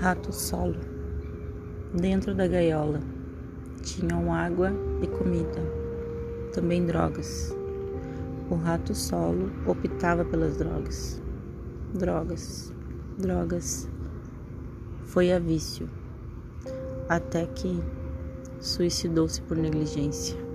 Rato solo. Dentro da gaiola tinham água e comida, também drogas. O rato solo optava pelas drogas. Drogas, drogas. Foi a vício, até que suicidou-se por negligência.